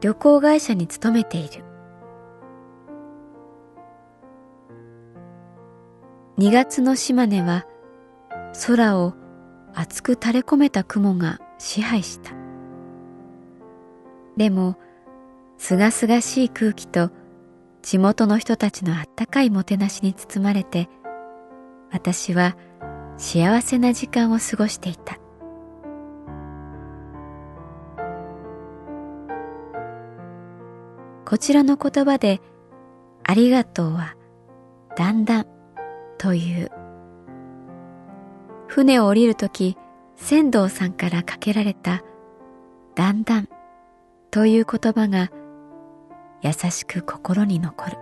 旅行会社に勤めている。2月の島根は空を厚く垂れ込めた雲が支配した。でもすがすがしい空気と地元の人たちのあったかいもてなしに包まれて私は幸せな時間を過ごしていた。こちらの言葉でありがとうはだんだんという。船を降りるとき船頭さんからかけられただんだんという言葉が優しく心に残る。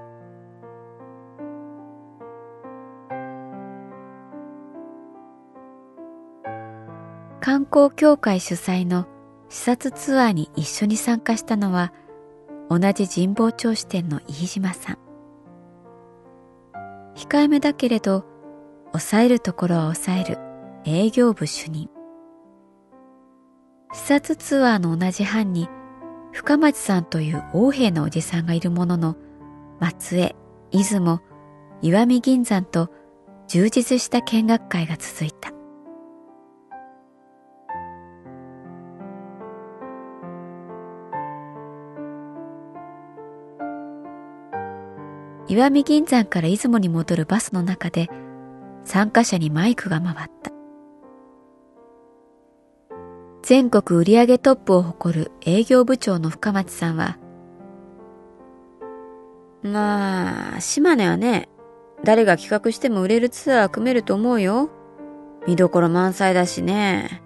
観光協会主催の視察ツアーに一緒に参加したのは同じ神保町支店の飯島さん。控えめだけれど抑えるところは抑える営業部主任。視察ツアーの同じ班に深町さんという王兵のおじさんがいるものの松江出雲石見銀山と充実した見学会が続いた。石見銀山から出雲に戻るバスの中で参加者にマイクが回った。全国売上トップを誇る営業部長の深町さんは、まあ、島根はね、誰が企画しても売れるツアー組めると思うよ。見どころ満載だしね。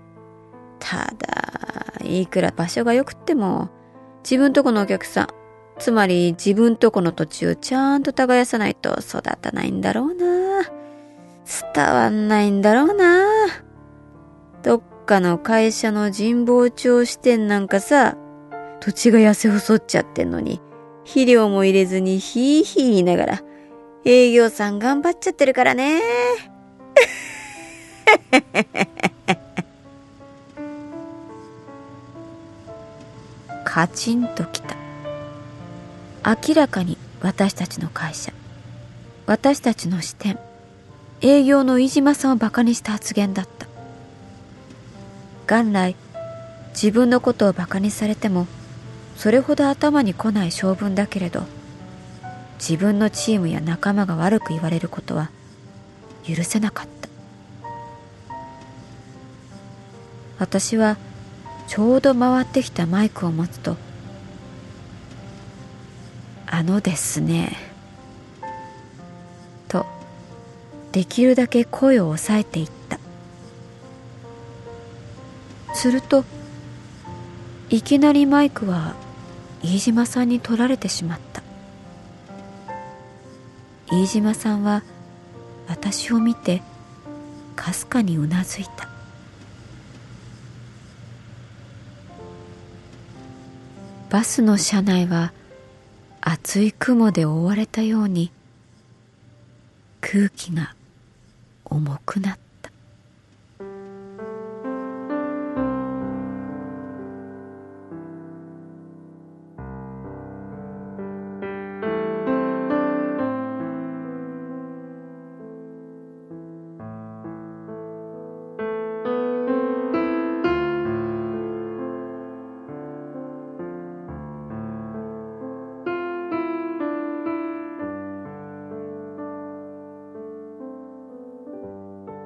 ただ、いくら場所が良くっても、自分とこのお客さん、つまり自分とこの土地をちゃんと耕さないと育たないんだろうな。伝わんないんだろうな。どっかの会社の神保町支店なんかさ、土地が痩せ細っちゃってんのに、肥料も入れずにヒーヒー言いながら、営業さん頑張っちゃってるからね。カチンときた。明らかに私たちの会社。私たちの視点営業の飯島さんをバカにした発言だった。元来自分のことをバカにされてもそれほど頭に来ない性分だけれど自分のチームや仲間が悪く言われることは許せなかった。私はちょうど回ってきたマイクを持つとあのですね」とできるだけ声を抑えていった。するといきなりマイクは飯島さんに取られてしまった。飯島さんは私を見てかすかにうなずいた。バスの車内は厚い雲で覆われたように空気が重くなった。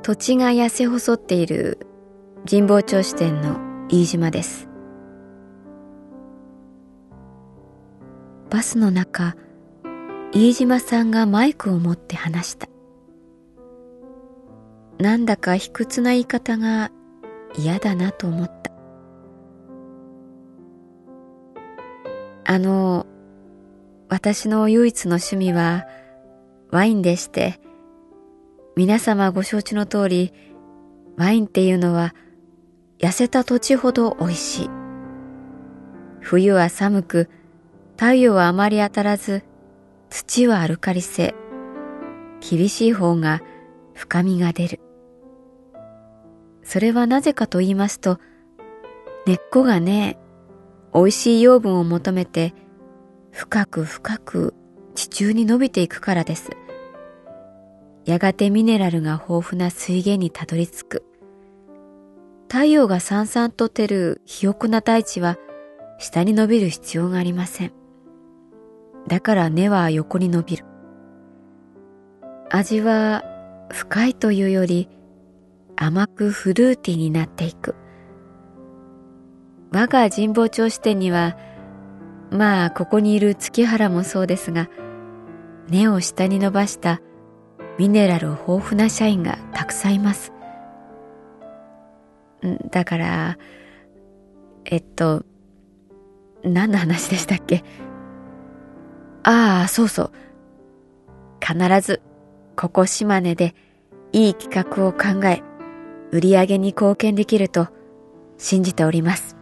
土地が痩せ細っている神保町支店の飯島です。バスの中、飯島さんがマイクを持って話した。なんだか卑屈な言い方が嫌だなと思った。あの、私の唯一の趣味はワインでして、皆様ご承知の通り、ワインっていうのは痩せた土地ほど美味しい。冬は寒く、太陽はあまり当たらず、土はアルカリ性。厳しい方が深みが出る。それはなぜかと言いますと、根っこがね、美味しい養分を求めて、深く深く地中に伸びていくからです。やがてミネラルが豊富な水源にたどり着く。太陽がさんさんと照る肥沃な大地は下に伸びる必要がありません。だから根は横に伸びる。味は深いというより甘くフルーティーになっていく。我が神保町支店には、まあここにいる月原もそうですが、根を下に伸ばしたミネラル豊富な社員がたくさんいます。だから、えっと、何の話でしたっけ？ああ、そうそう。必ず、ここ島根でいい企画を考え、売り上げに貢献できると信じております。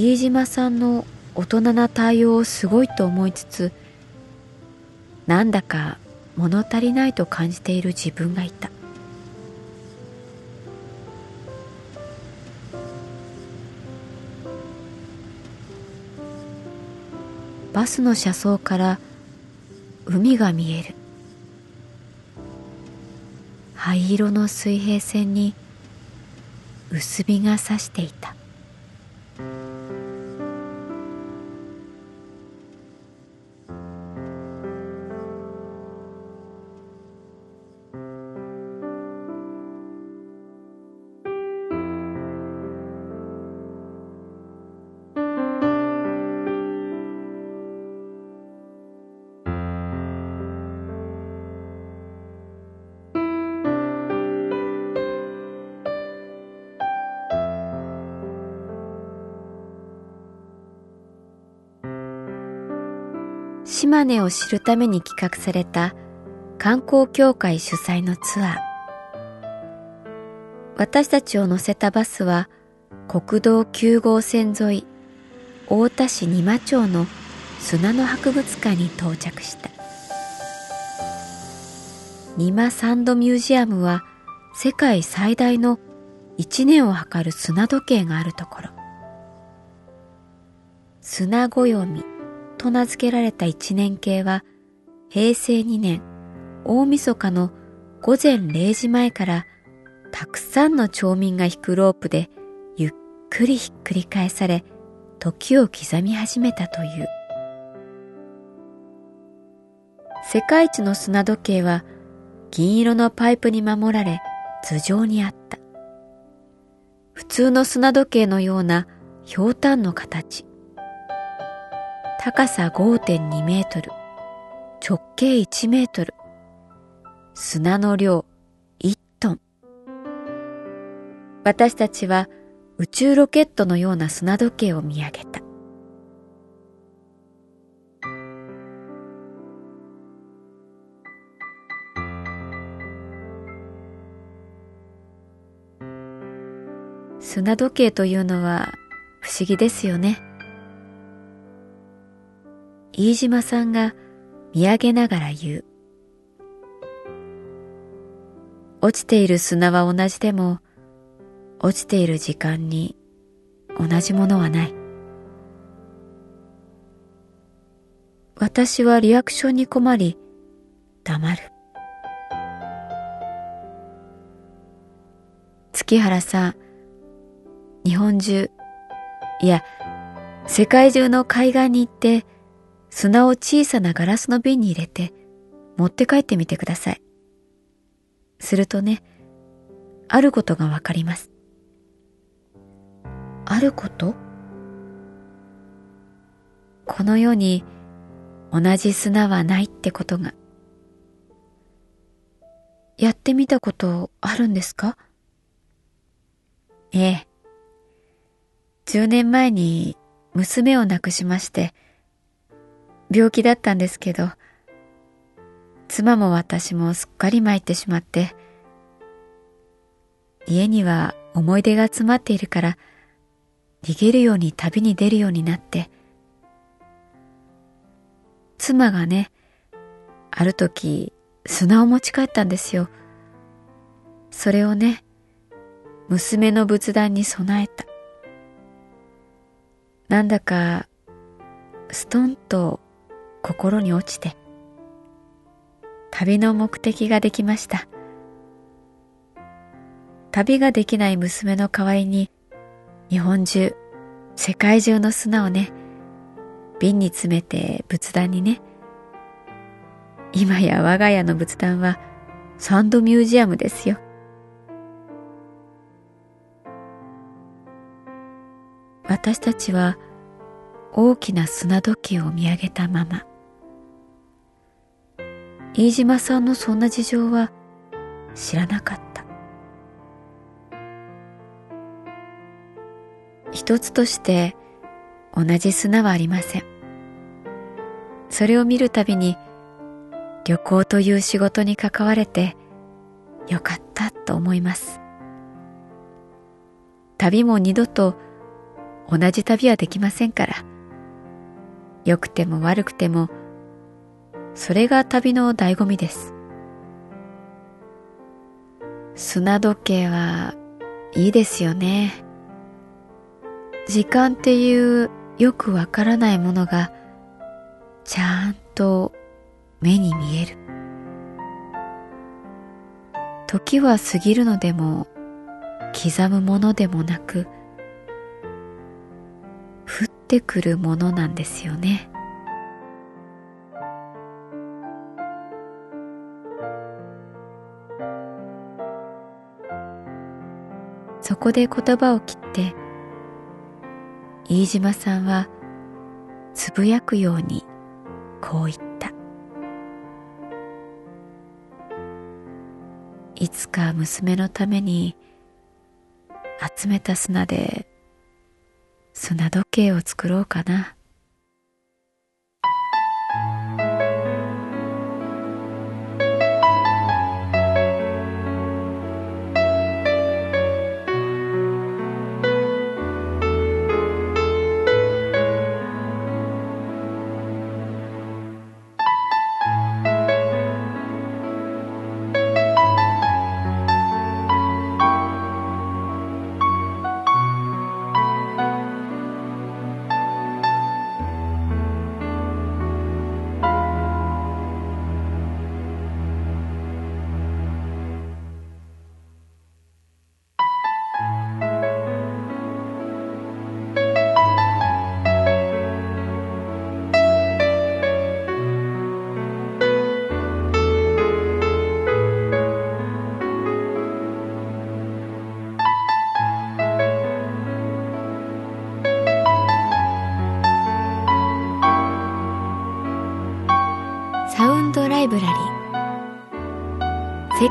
飯島さんの大人な対応をすごいと思いつつなんだか物足りないと感じている自分がいた。バスの車窓から海が見える。灰色の水平線に薄日がさしていた。島根を知るために企画された観光協会主催のツアー。私たちを乗せたバスは国道9号線沿い大田市仁摩町の砂の博物館に到着した。仁摩サンドミュージアムは世界最大の一年を測る砂時計があるところ。砂暦と名付けられた一年計は平成2年大晦日の午前0時前からたくさんの町民が引くロープでゆっくりひっくり返され時を刻み始めたという。世界一の砂時計は銀色のパイプに守られ頭上にあった。普通の砂時計のようなひょうたんの形。高さ5.2メートル、直径1メートル、砂の量1トン。私たちは宇宙ロケットのような砂時計を見上げた。砂時計というのは不思議ですよね。飯島さんが見上げながら言う。落ちている砂は同じでも、落ちている時間に同じものはない。私はリアクションに困り、黙る。月原さん、日本中、いや、世界中の海岸に行って、砂を小さなガラスの瓶に入れて、持って帰ってみてください。するとね、あることがわかります。あること？この世に同じ砂はないってことが。やってみたことあるんですか？ええ。10年前に娘を亡くしまして、病気だったんですけど、妻も私もすっかり参ってしまって、家には思い出が詰まっているから、逃げるように旅に出るようになって、妻がね、ある時砂を持ち帰ったんですよ。それをね、娘の仏壇に備えた。なんだか、ストンと心に落ちて、旅の目的ができました。旅ができない娘の代わりに、日本中、世界中の砂をね、瓶に詰めて仏壇にね。今や我が家の仏壇はサンドミュージアムですよ。私たちは大きな砂時計を見上げたまま。飯島さんのそんな事情は知らなかった。一つとして同じ砂はありません。それを見るたびに旅行という仕事に関われてよかったと思います。旅も二度と同じ旅はできませんから。良くても悪くてもそれが旅の醍醐味です。砂時計はいいですよね。時間っていうよくわからないものがちゃんと目に見える。時は過ぎるのでも刻むものでもなくってくるものなんですよね。そこで言葉を切って飯島さんはつぶやくようにこう言ったいつか娘のために集めた砂で砂時計を作ろうかな。